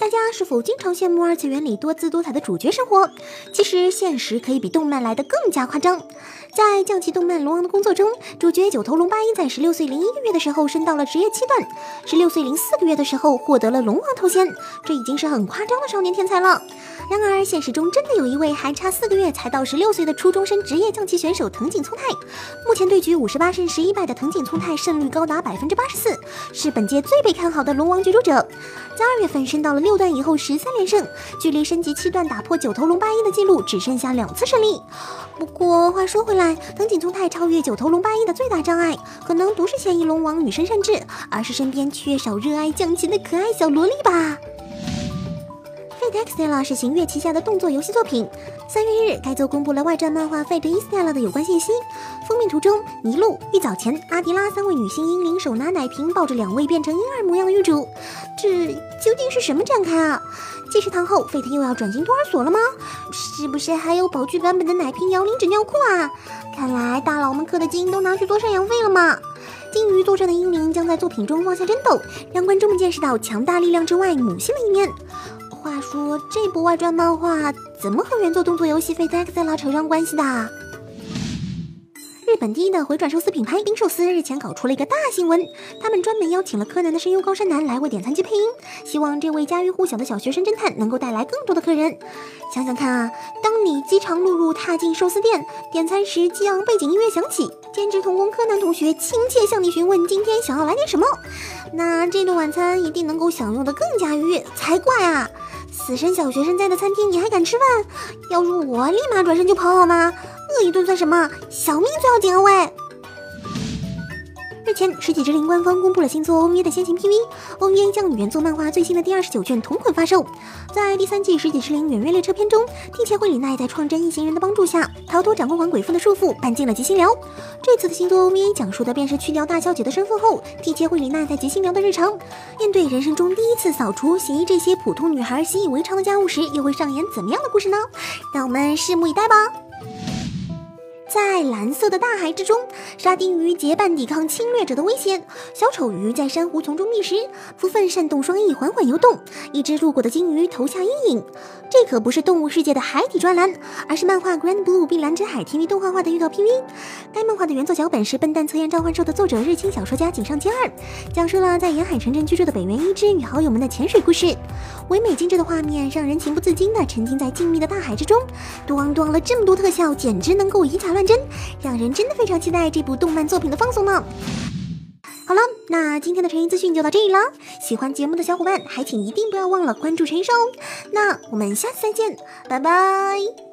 大家是否经常羡慕二次元里多姿多彩的主角生活？其实现实可以比动漫来的更加夸张。在降级动漫《龙王》的工作中，主角九头龙八一在十六岁零一个月的时候升到了职业七段，十六岁零四个月的时候获得了龙王头衔，这已经是很夸张的少年天才了。然而现实中真的有一位还差四个月才到十六岁的初中生职业象棋选手藤井聪太，目前对局五十八胜十一败的藤井聪太胜率高达百分之八十四，是本届最被看好的龙王角逐者。在二月份升到了六段以后十三连胜，距离升级七段打破九头龙八一的记录只剩下两次胜利。不过话说回来，藤井聪太超越九头龙八一的最大障碍，可能不是现役龙王女神善治，而是身边缺少热爱降旗的可爱小萝莉吧。Fate Extella 是行月旗下的动作游戏作品。三月一日，该作公布了外传漫画 Fate Extella 的有关信息。封面图中，尼禄、玉藻前、阿迪拉三位女性英灵手拿奶瓶，抱着两位变成婴儿模样的玉主。这究竟是什么展开啊？继食堂后，Fate 又要转型托儿所了吗？是不是还有宝具版本的奶瓶摇铃纸尿裤啊？看来大佬们氪的金都拿去做赡养费了嘛？金鱼作战的英灵将在作品中放下争斗，让观众们见识到强大力量之外母性的一面。话说这部外传漫画怎么和原作动作游戏《Fate Extella》扯上关系的？日本第一的回转寿司品牌冰寿司日前搞出了一个大新闻，他们专门邀请了柯南的声优高山南来为点餐机配音，希望这位家喻户晓的小学生侦探能够带来更多的客人。想想看啊，当你饥肠辘辘踏进寿司店，点餐时激昂背景音乐响起，兼职童工柯南同学亲切向你询问今天想要来点什么，那这顿晚餐一定能够享用的更加愉悦才怪啊！死神小学生在的餐厅，你还敢吃饭？要是我，立马转身就跑好吗？饿一顿算什么？小命最要紧啊！喂！日前，《世纪之灵》官方公布了新作《OVA》的先行 PV，OVA 将与原作漫画最新的第二十九卷同捆发售。在第三季《世纪之灵：远月列车篇》中，地切惠里奈在创真一行人的帮助下，逃脱掌控皇鬼父的束缚，搬进了极星寮。这次的新作 OVA 讲述的便是去掉大小姐的身份后，地切惠里奈在极星寮的日常。面对人生中第一次扫除、洗衣这些普通女孩习以为常的家务时，又会上演怎么样的故事呢？让我们拭目以待吧。在蓝色的大海之中，沙丁鱼结伴抵抗侵略者的威胁。小丑鱼在珊瑚丛中觅食，福分扇动双翼缓缓游动。一只路过的鲸鱼投下阴影。这可不是动物世界的海底专栏，而是漫画《Grand Blue》碧蓝之海 TV 动画化的预告 PV。该漫画的原作脚本是《笨蛋测验召唤兽》的作者日清小说家井上健二，讲述了在沿海城镇居住的北原一之与好友们的潜水故事。唯美精致的画面让人情不自禁地沉浸在静谧的大海之中。咣咣了这么多特效，简直能够以假乱乱真，让人真的非常期待这部动漫作品的放送呢。好了，那今天的成语资讯就到这里了。喜欢节目的小伙伴，还请一定不要忘了关注陈一哦。那我们下次再见，拜拜。